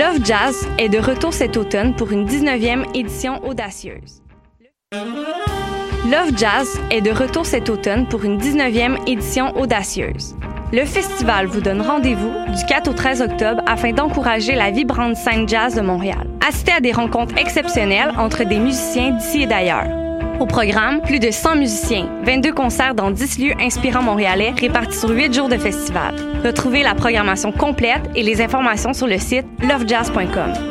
Love Jazz est de retour cet automne pour une 19e édition audacieuse. Love Jazz est de retour cet automne pour une 19e édition audacieuse. Le festival vous donne rendez-vous du 4 au 13 octobre afin d'encourager la vibrante scène jazz de Montréal. Assistez à des rencontres exceptionnelles entre des musiciens d'ici et d'ailleurs. Au programme, plus de 100 musiciens, 22 concerts dans 10 lieux inspirants montréalais répartis sur 8 jours de festival. Retrouvez la programmation complète et les informations sur le site lovejazz.com.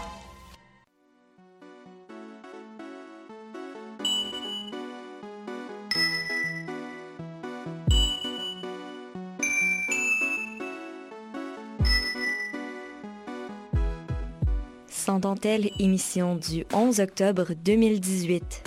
Dentelle, émission du 11 octobre 2018.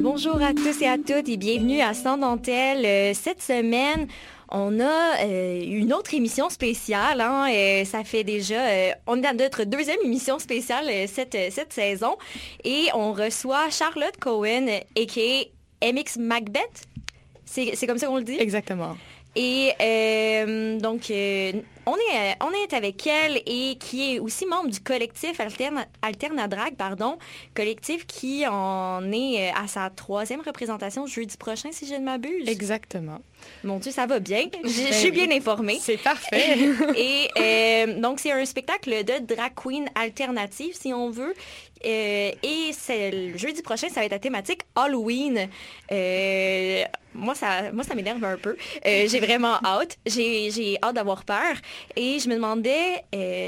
Bonjour à tous et à toutes et bienvenue à Sans dentelle. Euh, Cette semaine, on a euh, une autre émission spéciale. hein, euh, ça fait déjà, euh, on est à notre deuxième émission spéciale euh, cette, cette saison. Et on reçoit Charlotte Cohen, a.k.a. MX Macbeth. C'est comme ça qu'on le dit? Exactement. Et euh, donc, euh, on, est, on est avec elle et qui est aussi membre du collectif Alterna, Alternadrag, pardon, collectif qui en est à sa troisième représentation jeudi prochain, si je ne m'abuse. Exactement. Mon Dieu, ça va bien. Je je Ben suis bien informée. C'est parfait. Et euh, donc, c'est un spectacle de drag queen alternative, si on veut. Euh, et c'est le jeudi prochain, ça va être la thématique Halloween. Euh, moi, ça, moi, ça m'énerve un peu. Euh, j'ai vraiment hâte. J'ai hâte d'avoir peur. Et je me demandais,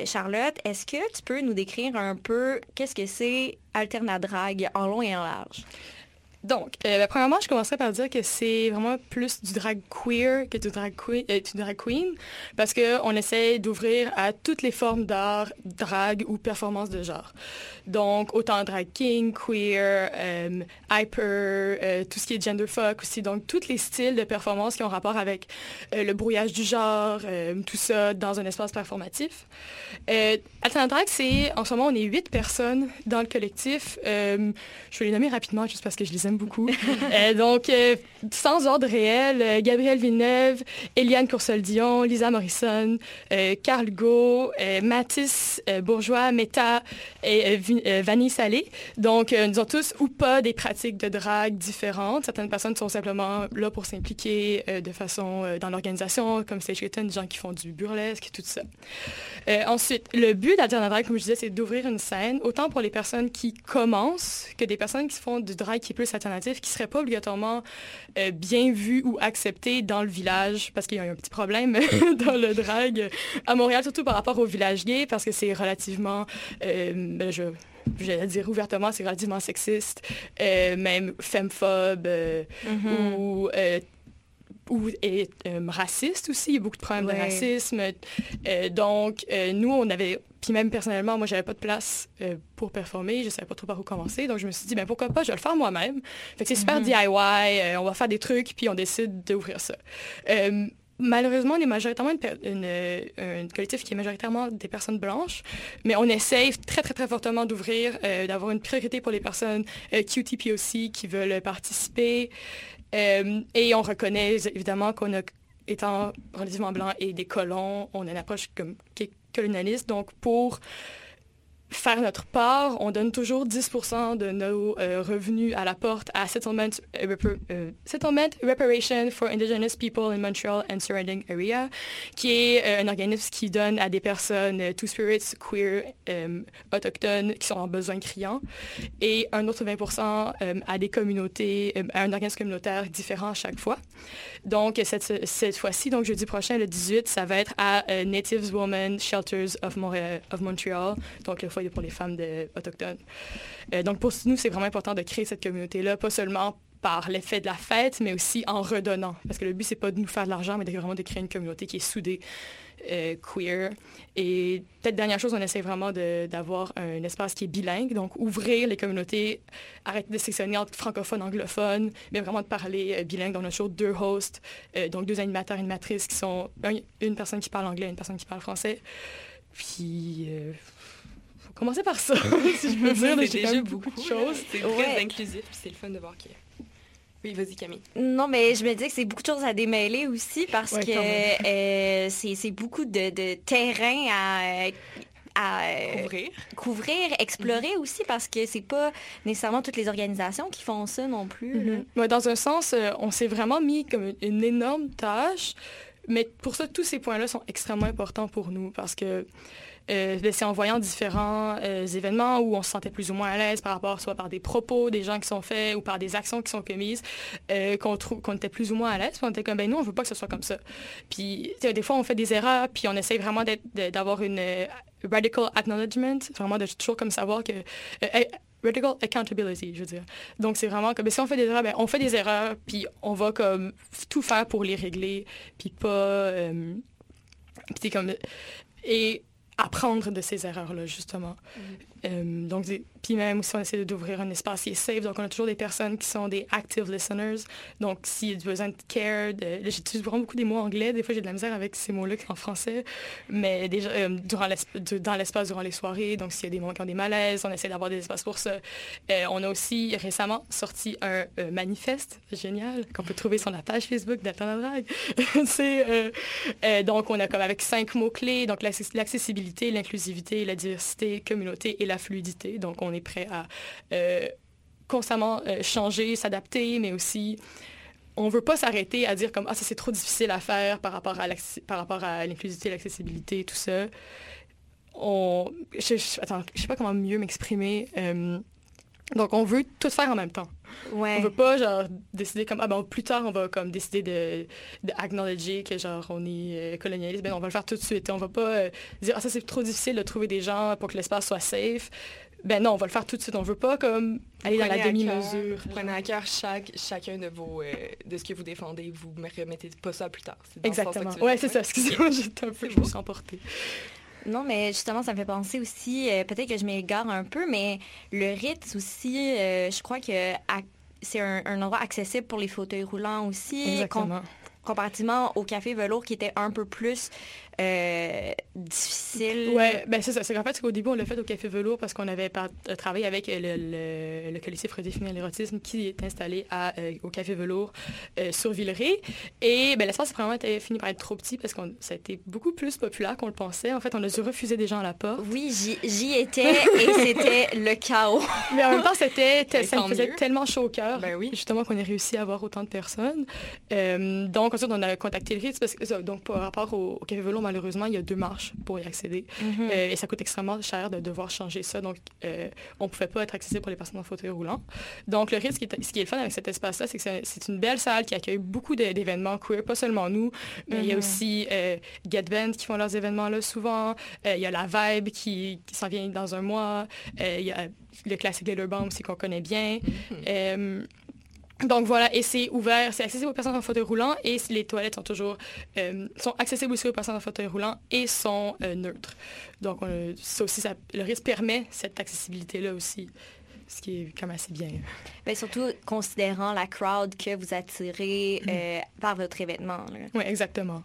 Charlotte, est-ce que tu peux nous décrire un peu qu'est-ce que c'est Alternadrag en long et en large? Donc, euh, ben, premièrement, je commencerai par dire que c'est vraiment plus du drag queer que du drag queen, euh, du drag queen parce qu'on essaie d'ouvrir à toutes les formes d'art, drag ou performance de genre. Donc, autant drag king, queer, euh, hyper, tout ce qui est genderfuck aussi. Donc, tous les styles de performance qui ont rapport avec le brouillage du genre, tout ça dans un espace performatif. Euh, Drag, c'est, en ce moment, on est huit personnes dans le collectif. Je vais les nommer rapidement juste parce que je les aime beaucoup. Euh, donc, euh, sans ordre réel, euh, Gabrielle Villeneuve, Eliane Coursol-Dion, Lisa Morrison, Carl Go, Mathis Bourgeois, Meta et Vanille Salé. Donc, nous avons tous ou pas des pratiques de drague différentes. Certaines personnes sont simplement là pour s'impliquer de façon dans l'organisation, comme Stage des gens qui font du burlesque, tout ça. Ensuite, le but d'Alternate Drag, comme je disais, c'est d'ouvrir une scène, autant pour les personnes qui commencent que des personnes qui font du drag qui est plus qui ne seraient pas obligatoirement euh, bien vues ou acceptées dans le village, parce qu'il y a un petit problème dans le drag à Montréal, surtout par rapport au village gay, parce que c'est relativement... euh, ben, je j'allais dire ouvertement, c'est relativement sexiste, euh, même femme-phobe Mhm. ou euh, ou est euh, raciste aussi. Il y a beaucoup de problèmes Ouais. de racisme. Euh, donc, euh, nous, on avait... Puis même personnellement, moi, j'avais pas de place pour performer. Je savais pas trop par où commencer. Donc, je me suis dit, ben pourquoi pas, je vais le faire moi-même. Fait que c'est super DIY. euh, on va faire des trucs, puis on décide d'ouvrir ça. Malheureusement, on est majoritairement un collectif qui est majoritairement des personnes blanches, mais on essaye très, très, très fortement d'ouvrir, d'avoir une priorité pour les personnes QTP aussi qui veulent participer. Euh, et on reconnaît évidemment qu'on a, étant relativement blanc et des colons, on a une approche comme, colonialiste. Donc, pour faire notre part, on donne toujours 10% de nos euh, revenus à la porte à Settlement, euh, euh, Settlement Reparation for Indigenous People in Montreal and Surrounding Area, qui est un organisme qui donne à des personnes euh, two-spirits, queer, autochtones, qui sont en besoin criant, et un autre 20% euh, à des communautés, à un organisme communautaire différent à chaque fois. Donc, cette, cette fois-ci, donc jeudi prochain, le 18, ça va être à Natives Women Shelters of, Montréal, of Montreal, donc le foyer pour les femmes autochtones. Euh, donc, pour nous, c'est vraiment important de créer cette communauté-là, pas seulement par l'effet de la fête, mais aussi en redonnant. Parce que le but, c'est pas de nous faire de l'argent, mais de vraiment de créer une communauté qui est soudée, euh, queer. Et peut-être dernière chose, on essaie vraiment d'avoir un espace qui est bilingue, donc ouvrir les communautés, arrêter de sectionner entre francophones, anglophones, mais vraiment de parler euh, bilingue. On a toujours deux hosts, donc deux animateurs animatrices qui sont un- une personne qui parle anglais et une personne qui parle français. Puis, commencer par ça, si je peux dire. C'est J'ai déjà beaucoup beaucoup de choses. C'est très Ouais. inclusif, puis c'est le fun de voir que... Oui, vas-y Camille. Non, mais je me dis que c'est beaucoup de choses à démêler aussi parce Ouais, que euh, c'est beaucoup de, de terrain à, à euh, Ouvrir. couvrir, explorer aussi parce que c'est pas nécessairement toutes les organisations qui font ça non plus. Mhm. Ouais, dans un sens, euh, on s'est vraiment mis comme une, énorme tâche, mais pour ça, tous ces points-là sont extrêmement importants pour nous parce que c'est en voyant différents euh, événements où on se sentait plus ou moins à l'aise par rapport soit par des propos des gens qui sont faits ou par des actions qui sont commises euh, qu'on qu'on était plus ou moins à l'aise. On était comme ben nous on veut pas que ce soit comme ça. Puis des fois on fait des erreurs puis on essaye vraiment d'avoir une euh, radical acknowledgement, vraiment de toujours comme savoir que euh, radical accountability, je veux dire. Donc, c'est vraiment comme, ben, si on fait des erreurs, ben, on fait des erreurs, puis on va comme tout faire pour les régler, puis pas... euh, comme... apprendre de ces erreurs-là, justement. Euh, donc, puis même aussi, on essaie d'ouvrir un espace qui est safe. Donc, on a toujours des personnes qui sont des active listeners. Donc, s'il y a besoin de care, j'utilise vraiment beaucoup des mots anglais. Des fois, j'ai de la misère avec ces mots-là en français. Mais déjà, euh, durant dans l'espace, durant les soirées, donc s'il y a des moments qui ont des malaises, on essaie d'avoir des espaces pour ça. Euh, on a aussi récemment sorti un manifeste génial qu'on peut trouver sur la page Facebook d'Altana Drag. C'est, donc, on a comme avec cinq mots-clés, donc l'access- l'accessibilité, l'inclusivité, la diversité, communauté et la fluidité. Donc, on est prêt à euh, constamment euh, changer, s'adapter, mais aussi on veut pas s'arrêter à dire comme ah ça c'est trop difficile à faire par rapport à par rapport à l'inclusivité, l'accessibilité, tout ça. On, je, je sais pas comment mieux m'exprimer. euh, donc on veut tout faire en même temps. Ouais. On veut pas genre décider comme ah ben plus tard on va comme décider de, de acknowledger que genre on est euh, colonialiste. Ben on va le faire tout de suite. On va pas euh, dire ah ça c'est trop difficile de trouver des gens pour que l'espace soit safe. Ben non, on va le faire tout de suite. On veut pas comme aller dans la demi-mesure. Prenez à cœur chaque, chacun de vos euh, de ce que vous défendez. Vous ne remettez pas ça plus tard. Exactement. Ouais, c'est ça. Excusez-moi, j'étais un peu, je me suis emportée. Non, mais justement, ça me fait penser aussi, euh, peut-être que je m'égare un peu, mais le Ritz aussi, euh, je crois que c'est un, un endroit accessible pour les fauteuils roulants aussi, com- Exactement. comparativement au Café Velours qui était un peu plus euh, difficile. Ouais, ben c'est ça. C'est qu'en fait, qu'au début, on l'a fait au Café Velours parce qu'on avait par- euh, travaillé avec le, le, le collectif Redéfinir l'érotisme qui est installé à, euh, au Café Velours euh, sur Villeray. Et ben, l'espace, vraiment, était fini par être trop petit parce que ça a été beaucoup plus populaire qu'on le pensait. En fait, on a dû refuser des gens à la porte. Oui, j'y- étais et c'était le chaos. Mais en même temps, c'était, Ben, ça me faisait mieux. tellement chaud au cœur, Ben oui. justement, qu'on ait réussi à avoir autant de personnes. Euh, donc, ensuite, on a contacté le Ritz, parce que, donc par rapport au, au Café Velo, malheureusement, il y a deux marches pour y accéder. Mhm. Euh, et ça coûte extrêmement cher de devoir changer ça. Donc, euh, on ne pouvait pas être accessible pour les personnes en fauteuil roulant. Donc, le Ritz, ce qui est, le fun avec cet espace-là, c'est que c'est- c'est une belle salle qui accueille beaucoup d'événements queer, pas seulement nous, mais il y a Mhm. aussi euh, Get Band qui font leurs événements là souvent. Euh, il y a La Vibe qui, qui s'en vient dans un mois. Il y a le classique Letterbomb aussi qu'on connaît bien. Euh, donc voilà, et c'est ouvert, c'est accessible aux personnes en fauteuil roulant et les toilettes sont toujours euh, sont accessibles aussi aux personnes en fauteuil roulant et sont euh, neutres. Donc on- ça aussi, ça- le risque permet cette accessibilité-là aussi, ce qui est quand même assez bien. Ben, surtout considérant la crowd que vous attirez euh, par votre événement. là. Oui, exactement.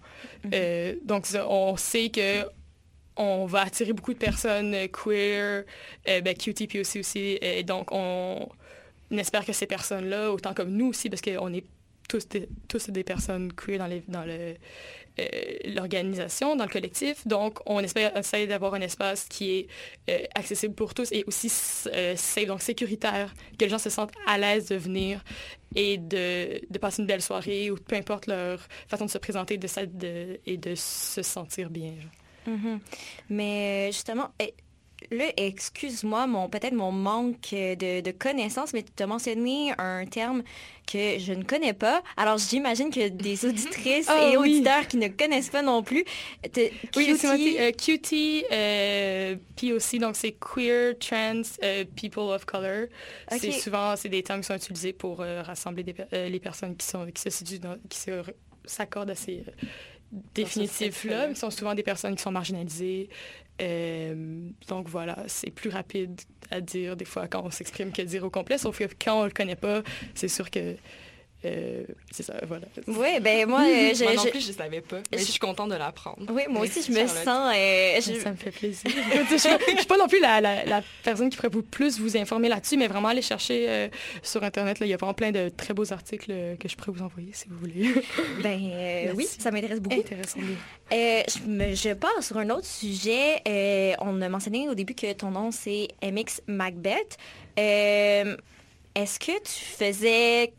Euh, donc on sait que on va attirer beaucoup de personnes euh, queer, euh, ben, QTP aussi aussi, et donc on, on espère que ces personnes-là, autant comme nous aussi, parce qu'on est tous des, personnes queer dans, euh, l'organisation, dans le collectif. Donc, on essayer d'avoir un espace qui est euh, accessible pour tous et aussi euh, donc sécuritaire, que les gens se sentent à l'aise de venir et de, passer une belle soirée ou peu importe leur façon de se présenter de, et de se sentir bien. Mhm. Mais justement, là, excuse-moi, mon peut-être mon manque de, de connaissances, mais tu as mentionné un terme que je ne connais pas. Alors, j'imagine que des auditrices Ah et oui. auditeurs qui ne connaissent pas non plus. te- Oui, c'est moi, euh, QT, euh, puis aussi, donc c'est Queer, Trans, euh, People of Color. C'est souvent, c'est des termes qui sont utilisés pour euh, rassembler des les personnes qui, sont, qui se situent dans- qui s'accordent à ces définitifs-là, qui sont souvent des personnes qui sont marginalisées. Euh, donc voilà, c'est plus rapide à dire des fois quand on s'exprime que dire au complet, sauf que quand on le connaît pas, c'est sûr que euh, c'est ça, voilà. Oui, ben moi, euh, je, Moi non je- plus, je ne savais pas. Mais je- je suis contente de l'apprendre. oui, moi aussi, je me Charlotte. sens. euh, je- Ça me fait plaisir. je ne suis pas non plus la, la- la personne qui pourrait vous plus vous informer là-dessus, mais vraiment aller chercher euh, sur Internet. là, Il y a vraiment plein de très beaux articles que je pourrais vous envoyer si vous voulez. ben euh, oui, ça m'intéresse beaucoup. Intéressant. Euh, je, je pars sur un autre sujet. Euh, on a mentionné au début que ton nom, c'est MX Macbeth. Euh, Est-ce que tu faisais...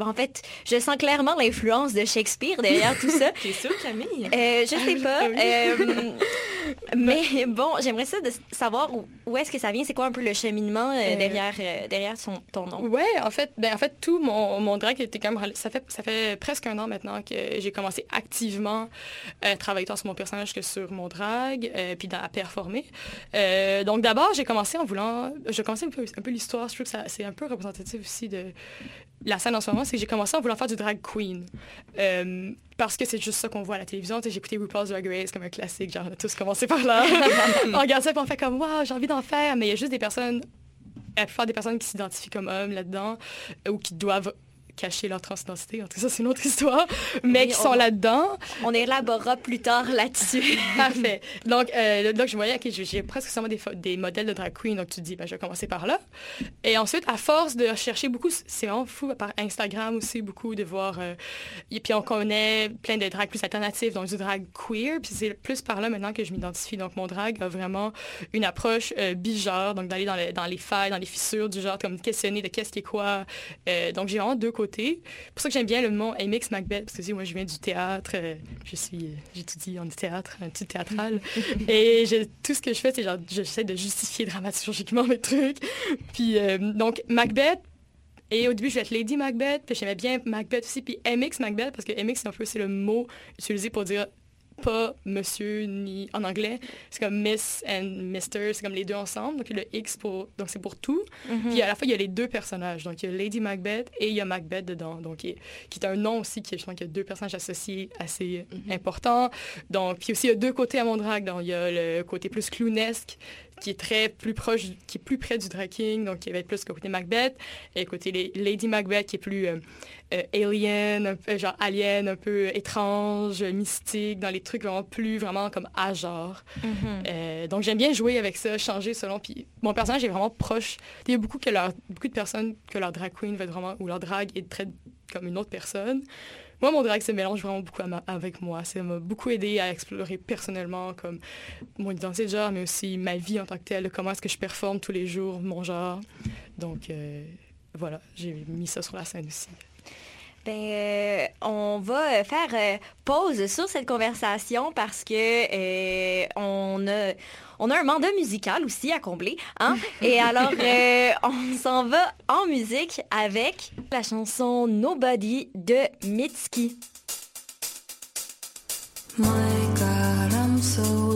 En fait, je sens clairement l'influence de Shakespeare derrière tout ça. T'es sûre, Camille? Euh, je sais pas. Ah euh, mais bon, j'aimerais ça de savoir où, est-ce que ça vient? C'est quoi un peu le cheminement euh, Euh, derrière, euh, derrière son, ton nom? Ouais, en fait, ben, en fait, tout mon, mon drag était rela- Ça fait, ça fait presque un an maintenant que j'ai commencé activement à travailler tant sur mon personnage que sur mon drag, puis à performer. Donc d'abord, j'ai commencé en voulant... Je commençais un peu, un peu l'histoire, je trouve que c'est un peu représentatif aussi de la scène en ce moment, c'est que j'ai commencé en voulant faire du drag queen. Parce que c'est juste ça qu'on voit à la télévision. J'ai écouté RuPaul's Drag Race comme un classique, genre on a tous commencé par là. on regarde ça et on fait comme, waouh, j'ai envie d'en faire. Mais il y a juste des personnes la plupart des personnes qui s'identifient comme hommes là-dedans ou qui doivent cacher leur transidentité. En tout cas, ça, c'est une autre histoire. Mais Oui, qui on sont là-dedans. On élaborera plus tard là-dessus. Parfait. Donc, euh, donc, je voyais que j'ai- presque seulement des, des modèles de drag queen. Donc, tu te dis, ben, je vais commencer par là. Et ensuite, à force de chercher beaucoup, c'est vraiment fou, par Instagram aussi, beaucoup de voir... euh, et puis, on connaît plein de drags plus alternatifs, donc du drag queer. Puis, c'est plus par là maintenant que je m'identifie. Donc, mon drag a vraiment une approche euh, bigenre, donc d'aller dans, le- dans les failles, dans les fissures du genre, comme questionner de qu'est-ce qui est quoi. Euh, donc, j'ai vraiment deux côtés. C'est pour ça que j'aime bien le nom MX Macbeth, parce que moi, je viens du théâtre. euh, je suis, euh, j'étudie en théâtre, un petit théâtral. et tout ce que je fais, c'est genre, j'essaie de justifier dramaturgiquement mes trucs. Puis, euh, donc, Macbeth, et au début, je vais être Lady Macbeth, puis j'aimais bien Macbeth aussi, puis MX Macbeth, parce que MX, c'est un peu c'est le mot utilisé pour dire pas monsieur ni en anglais. C'est comme Miss and Mister, c'est comme les deux ensemble. Donc le X pour donc c'est pour tout. Puis à la fois il y a les deux personnages. Donc il y a Lady Macbeth et il y a Macbeth dedans. Donc qui est, qui est un nom aussi qui est je pense qu'il y a deux personnages associés assez importants. Donc puis aussi il y a deux côtés à mon drag. Donc il y a le côté plus clownesque qui est très plus proche, qui est plus près du drag king, donc qui va être plus côté Macbeth, et côté les- Lady Macbeth qui est plus euh, euh, alien, un peu, genre alien, un peu étrange, mystique, dans les trucs vraiment plus vraiment comme à genre. Euh, donc j'aime bien jouer avec ça, changer selon. Puis mon personnage est vraiment proche. Il y a beaucoup que leur, beaucoup de personnes que leur drag queen va être vraiment ou leur drag est très comme une autre personne. Moi, mon drag se mélange vraiment beaucoup avec moi. Ça m'a beaucoup aidé à explorer personnellement comme mon identité de genre, mais aussi ma vie en tant que telle, comment est-ce que je performe tous les jours mon genre. Donc euh, voilà, j'ai mis ça sur la scène aussi. Ben, euh, on va euh, faire euh, pause sur cette conversation parce que euh, on a on a un mandat musical aussi à combler, hein? Et alors, euh, on s'en va en musique avec la chanson Nobody de Mitski. My God, I'm so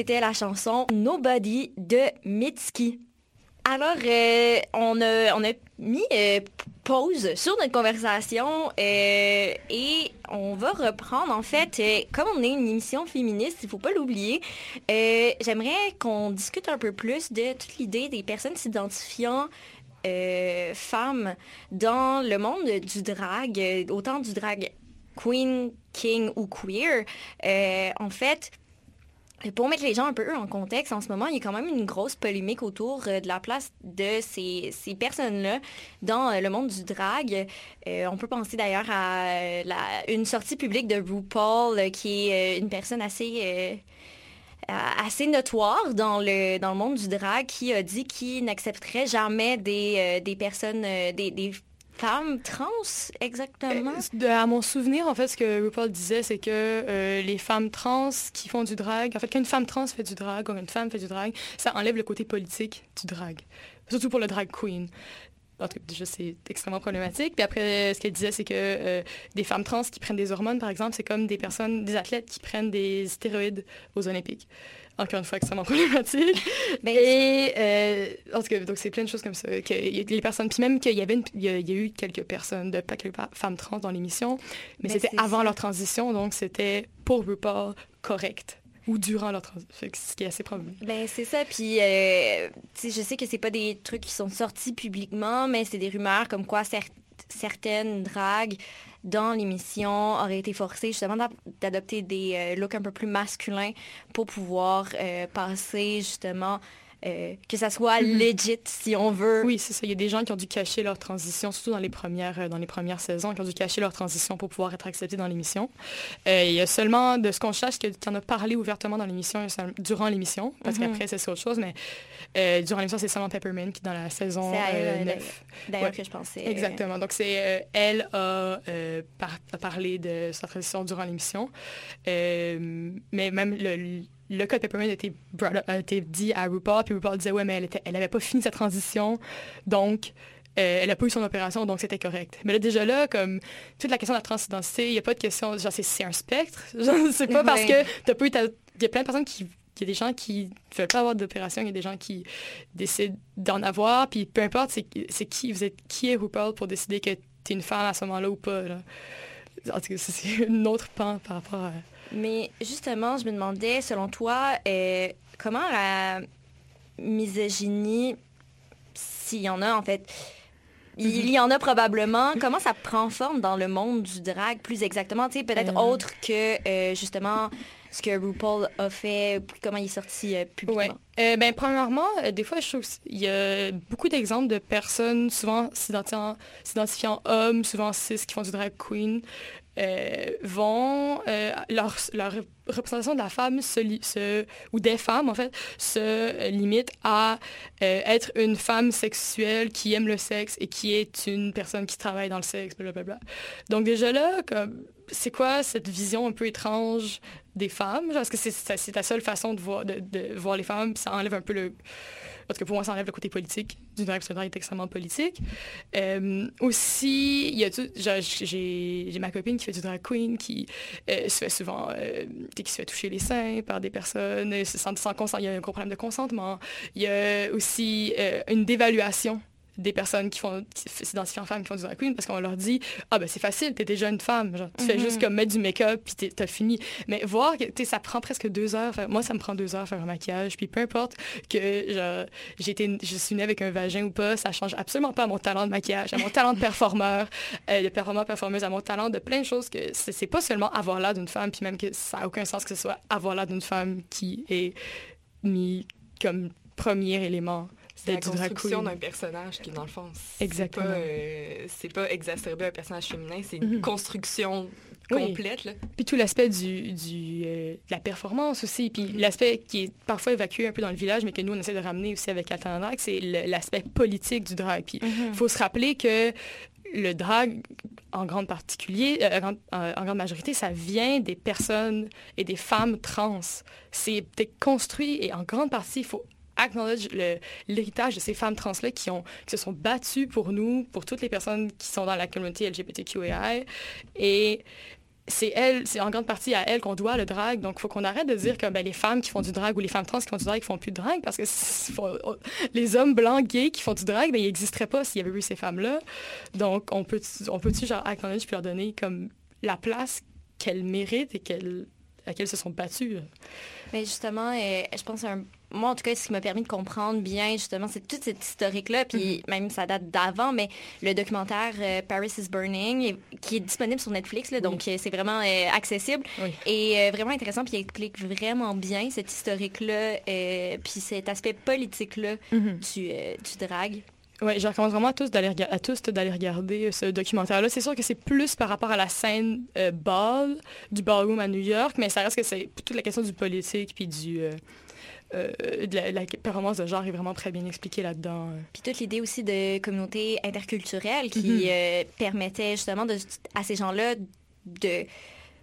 c'était la chanson Nobody de Mitski. Alors, euh, on, a, on a mis euh, pause sur notre conversation euh, et on va reprendre, en fait, comme on est une émission féministe, il faut pas l'oublier, j'aimerais qu'on discute un peu plus de toute l'idée des personnes s'identifiant femmes dans le monde du drag, autant du drag queen, king ou queer. En fait, pour mettre les gens un peu en contexte, en ce moment, il y a quand même une grosse polémique autour euh, de la place de ces, ces personnes-là dans euh, le monde du drag. Euh, on peut penser d'ailleurs à une sortie publique de RuPaul, qui est une personne assez... assez notoire dans le, dans le monde du drag qui a dit qu'il n'accepterait jamais des, des personnes, des femmes trans, exactement? Euh, à mon souvenir, en fait, ce que RuPaul disait, c'est que euh, les femmes trans qui font du drag, en fait, quand une femme trans fait du drag, quand une femme fait du drag, ça enlève le côté politique du drag. Surtout pour le drag queen. En tout cas, déjà, c'est extrêmement problématique. Puis après, ce qu'elle disait, c'est que euh, des femmes trans qui prennent des hormones, par exemple, c'est comme des personnes, des athlètes qui prennent des stéroïdes aux Olympiques. Encore une fois, extrêmement problématique. Ben, Et, euh, en tout cas, donc c'est plein de choses comme ça. Que, les personnes, puis même qu'il y avait une- il y, a, il y a eu quelques personnes, de, pas quelques femmes trans dans l'émission, mais Ben, c'était avant ça. leur transition, donc c'était pour RuPaul correct ou durant leur transition, ce qui est assez probable. Ben c'est ça. Puis, euh, je sais que c'est pas des trucs qui sont sortis publiquement, mais c'est des rumeurs comme quoi cer- certaines dragues dans l'émission auraient été forcées justement d'adopter des euh, looks un peu plus masculins pour pouvoir euh, passer justement euh, que ça soit Mhm. legit si on veut. Oui, c'est ça. Il y a des gens qui ont dû cacher leur transition, surtout dans les premières, euh, dans les premières saisons, qui ont dû cacher leur transition pour pouvoir être acceptés dans l'émission. Euh, il y a seulement, de ce qu'on sache, que tu en as parlé ouvertement dans l'émission, durant l'émission, parce Mhm. qu'après, c'est autre chose, mais euh, durant l'émission, c'est seulement Peppermint qui, dans la saison elle, euh, euh, 9. D'ailleurs Ouais. que je pensais. Exactement. Donc, c'est elle a, par- a parlé de sa transition durant l'émission. Mais même le, le cas de Peppermint a été, brought up- a été dit à RuPaul, puis RuPaul disait, ouais, mais elle, était, elle avait pas fini sa transition, donc euh, elle n'a pas eu son opération, donc c'était correct. Mais là, déjà là, comme toute la question de la transidentité, il n'y a pas de question, genre, c'est- un spectre. C'est pas parce Ouais. que t'as pas eu ta... Il y a plein de personnes qui... Il y a des gens qui veulent pas avoir d'opération, il y a des gens qui décident d'en avoir, puis peu importe, c'est qui, vous êtes qui est RuPaul pour décider que t'es une femme à ce moment-là ou pas. Là. En tout cas, c'est- c'est une autre pan par rapport à... Mais justement, je me demandais, selon toi, euh, comment la misogynie, s'il y en a en fait, il y en a probablement, comment ça prend forme dans le monde du drag plus exactement, tu sais, peut-être Euh. autre que euh, justement ce que RuPaul a fait, comment il est sorti euh, publiquement? Ouais. Ben, premièrement, des fois, je trouve qu'il y a beaucoup d'exemples de personnes, souvent s'identifiant, hommes, souvent cis, qui font du drag queen, vont, euh, leur, leur représentation de la femme se, ou des femmes, en fait, se limite à euh, être une femme sexuelle qui aime le sexe et qui est une personne qui travaille dans le sexe, blablabla. Donc déjà là, c'est quoi cette vision un peu étrange des femmes? Est-ce que c'est, ta seule façon de voir, de, voir les femmes? Ça enlève un peu le... Parce que pour moi, ça enlève le côté politique du drag, parce que le drag est extrêmement politique. Euh, aussi, il y a tout... j'ai ma copine qui fait du drag queen, qui euh, se fait souvent... qui se fait toucher les seins par des personnes, euh, sans, sans. Il y a un gros problème de consentement. Il y a aussi euh, une dévaluation des personnes qui font qui s'identifient en femmes qui font du drag queen parce qu'on leur dit ah ben c'est facile t'es déjà une femme genre tu fais Mhm. juste comme mettre du make-up puis t'as fini mais voir que ça prend presque deux heures faire- moi ça me prend deux heures faire un maquillage puis peu importe que genre j'ai été je suis née avec un vagin ou pas ça change absolument pas à mon talent de maquillage à mon talent de performeur euh, de performeur performeuse à mon talent de plein de choses que c'est c'est pas seulement avoir l'air d'une femme puis même que ça a aucun sens que ce soit avoir l'air d'une femme qui est mis comme premier élément C'est la construction d'un personnage qui, dans le fond, c'est pas, euh, pas exacerber un personnage féminin, c'est une construction Oui. complète. Là. Puis tout l'aspect du, du, euh, de la performance aussi. Puis l'aspect qui est parfois évacué un peu dans le village, mais que nous, on essaie de ramener aussi avec Alternant Drag, c'est l'aspect politique du drag. Puis il faut se rappeler que le drag, en grande particulier, euh, en, grande- en- en grande majorité, ça vient des personnes et des femmes trans. C'est construit et en grande partie, il faut acknowledge le- l'héritage de ces femmes trans-là qui, qui se sont battues pour nous, pour toutes les personnes qui sont dans la communauté LGBTQI. Et c'est elle, c'est en grande partie à elle qu'on doit le drag. Donc, il faut qu'on arrête de dire que ben, les femmes qui font du drag ou les femmes trans qui font du drag ne font plus de drag parce que on- les hommes blancs gays qui font du drag, ben, ils n'existeraient pas s'il y avait eu ces femmes-là. Donc, on peut, on peut-tu genre acknowledge puis leur donner comme la place qu'elles méritent et qu'elles, laquelle se sont battues. là. Mais justement, euh, je pense un... moi en tout cas, ce qui m'a permis de comprendre bien justement, c'est toute cette historique-là, puis même ça date d'avant, mais le documentaire euh, Paris is Burning, qui est disponible sur Netflix, là, donc euh, c'est vraiment euh, accessible Oui. et euh, vraiment intéressant, puis il explique vraiment bien cet historique-là, euh, puis cet aspect politique-là du, euh, du drag. Oui, je recommande vraiment à tous d'aller à tous d'aller regarder euh, ce documentaire-là. C'est sûr que c'est plus par rapport à la scène euh, ball du ballroom à New York, mais ça reste que c'est toute la question du politique puis du euh, euh, de la, la performance de genre est vraiment très bien expliquée là-dedans. Puis toute l'idée aussi de communauté interculturelle qui Mhm. euh, permettait justement de, à ces gens-là de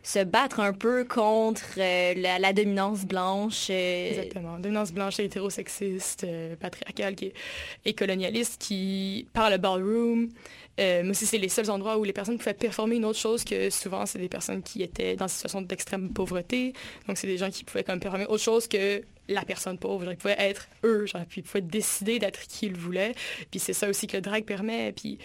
se battre un peu contre euh, la, dominance blanche. euh, Exactement. Dominance blanche, hétérosexiste, euh, patriarcale qui est- et colonialiste qui, par le ballroom, mais aussi c'est les seuls endroits où les personnes pouvaient performer une autre chose que souvent c'est des personnes qui étaient dans une situation d'extrême pauvreté. Donc c'est des gens qui pouvaient comme performer autre chose que la personne pauvre. Ils pouvaient être eux, genre, puis ils pouvaient décider d'être qui ils voulaient. Puis c'est ça aussi que le drag permet. Puis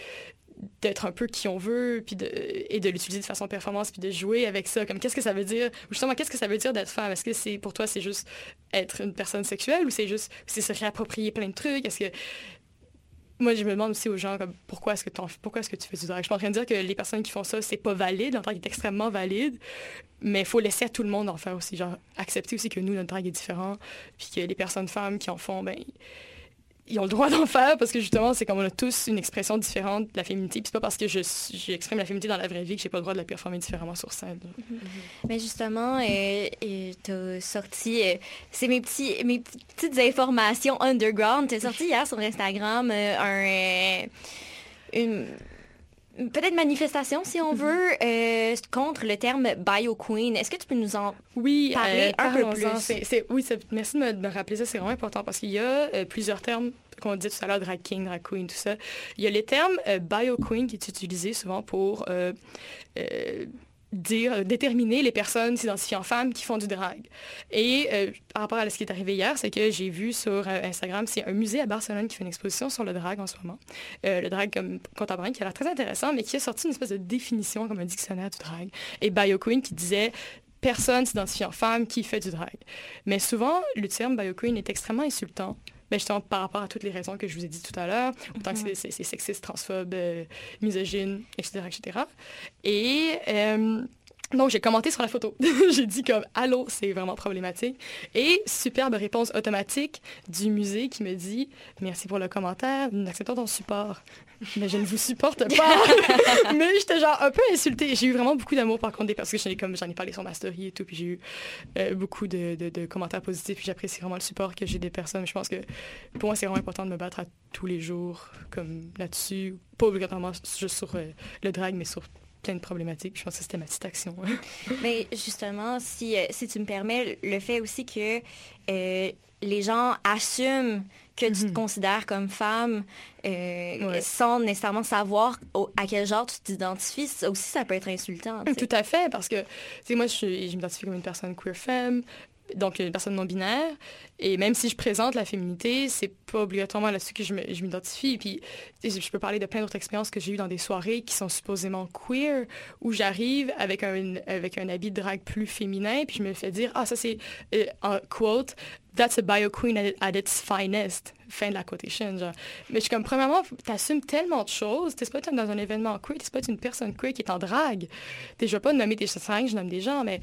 d'être un peu qui on veut, puis de, et de l'utiliser de façon performance, puis de jouer avec ça. Comme qu'est-ce que ça veut dire, justement, qu'est-ce que ça veut dire d'être femme? Est-ce que c'est pour toi, c'est juste être une personne sexuelle ou c'est juste, c'est se réapproprier plein de trucs? Est-ce que moi, je me demande aussi aux gens comme, pourquoi est-ce que, pourquoi est-ce que tu fais du drag? Je suis en train de dire que les personnes qui font ça, c'est pas valide. Notre drag est extrêmement valide, mais il faut laisser à tout le monde en faire aussi. Genre, accepter aussi que nous, notre drag est différent, puis que les personnes femmes qui en font, ben, ils ont le droit d'en faire parce que justement, c'est comme on a tous une expression différente de la féminité. Puis c'est pas parce que j'exprime la féminité dans la vraie vie que j'ai pas le droit de la performer différemment sur scène. Mais justement, euh, tu as sorti, euh, c'est mes, petites informations underground. Tu as sorti hier sur Instagram euh, un, une peut-être manifestation, si on veut, euh, contre le terme Bio Queen. Est-ce que tu peux nous en Oui, parler euh, un peu plus? Oui, merci de me, de me rappeler ça, c'est vraiment important parce qu'il y a euh, plusieurs termes qu'on dit tout à l'heure, drag king, drag queen, tout ça. Il y a les termes euh, bio queen qui est utilisé souvent pour euh, euh, euh, déterminer les personnes s'identifiant femmes qui font du drag. Et euh, par rapport à ce qui est arrivé hier, c'est que j'ai vu sur euh, Instagram, c'est un musée à Barcelone qui fait une exposition sur le drag en ce moment. Le drag comme contemporain qui a l'air très intéressant, mais qui a sorti une espèce de définition comme un dictionnaire du drag. Et Bio Queen qui disait personne s'identifiant femme qui fait du drag. Mais souvent, le terme Bio Queen est extrêmement insultant. Ben, justement, par rapport à toutes les raisons que je vous ai dit tout à l'heure, autant que c'est- c'est c'est sexiste, transphobe, euh, misogyne, etc., etc. Et euh, donc, j'ai commenté sur la photo. j'ai dit comme « Allô, c'est vraiment problématique ». Et superbe réponse automatique du musée qui me dit « Merci pour le commentaire, nous acceptons ton support ». Mais je ne vous supporte pas. Mais j'étais genre un peu insultée. J'ai eu vraiment beaucoup d'amour par contre des parce que j'en ai, comme, j'en ai parlé sur ma story et tout, puis j'ai eu euh, beaucoup de, de- de commentaires positifs, puis j'apprécie vraiment le support que j'ai des personnes. Je pense que pour moi, c'est vraiment important de me battre à tous les jours comme là-dessus, pas obligatoirement juste sur euh, le drag, mais sur plein de problématiques. Je pense que c'était ma petite action. Mais justement, si, euh, si tu me permets, le fait aussi que euh, les gens assument que tu te considères comme femme euh, Ouais. sans nécessairement savoir au- à quel genre tu t'identifies, ça aussi, ça peut être insultant. Tout à fait, parce que, tu sais, moi, je, suis- je m'identifie comme une personne queer femme, donc une personne non binaire. Et même si je présente la féminité, c'est pas obligatoirement là-dessus que je me- je m'identifie. Puis, je peux parler de plein d'autres expériences que j'ai eues dans des soirées qui sont supposément queer, où j'arrive avec un, avec un habit de drague plus féminin, puis je me fais dire, ah, ça c'est, euh, en quote, That's a bio queen at, its finest. Fin de la quotation, genre. Mais je suis comme, premièrement, t'assumes tellement de choses. T'es pas dans un événement queer, t'es pas une personne queer qui est en drague. T'sais, je vais pas nommer des seringues, je nomme des gens, mais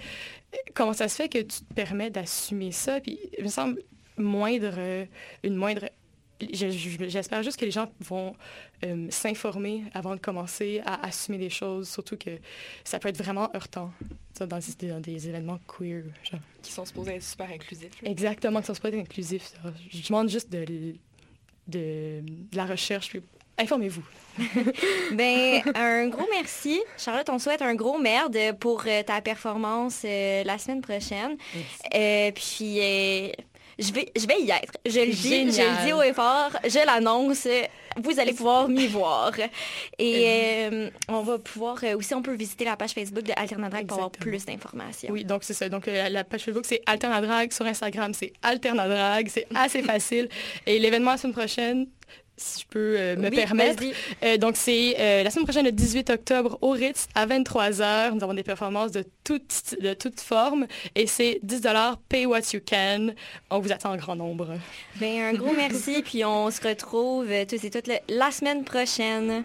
euh, comment ça se fait que tu te permets d'assumer ça? Puis, il me semble, moindre, euh, une moindre... je- je- J'espère juste que les gens vont euh, s'informer avant de commencer à assumer des choses, surtout que ça peut être vraiment heurtant ça, dans, des- dans des événements queer. genre. Qui sont supposés être super inclusifs. là. Exactement, que ça soit pas inclusif. ça. Je demande juste de, l- de, de la recherche. puis Informez-vous. Ben, un gros merci. Charlotte, on souhaite un gros merde pour euh, ta performance euh, la semaine prochaine. Euh, puis, euh, je vais, je vais y être. Je le dis, je le dis haut et fort, je l'annonce. Vous allez pouvoir m'y voir. Et euh, on va pouvoir euh, aussi, on peut visiter la page Facebook de Alternadrag pour avoir plus d'informations. Oui, donc c'est ça. Donc euh, la page Facebook, c'est Alternadrag. Sur Instagram, c'est Alternadrag. C'est assez facile. Et l'événement la semaine prochaine, si je peux euh, me Oui, permettre. Euh, donc, c'est euh, la semaine prochaine, le 18 octobre, au Ritz, à 23h. Nous avons des performances de toutes, de formes. Et c'est 10 Pay what you can. On vous attend en grand nombre. Ben, un gros merci, puis on se retrouve tous et toutes le- la semaine prochaine.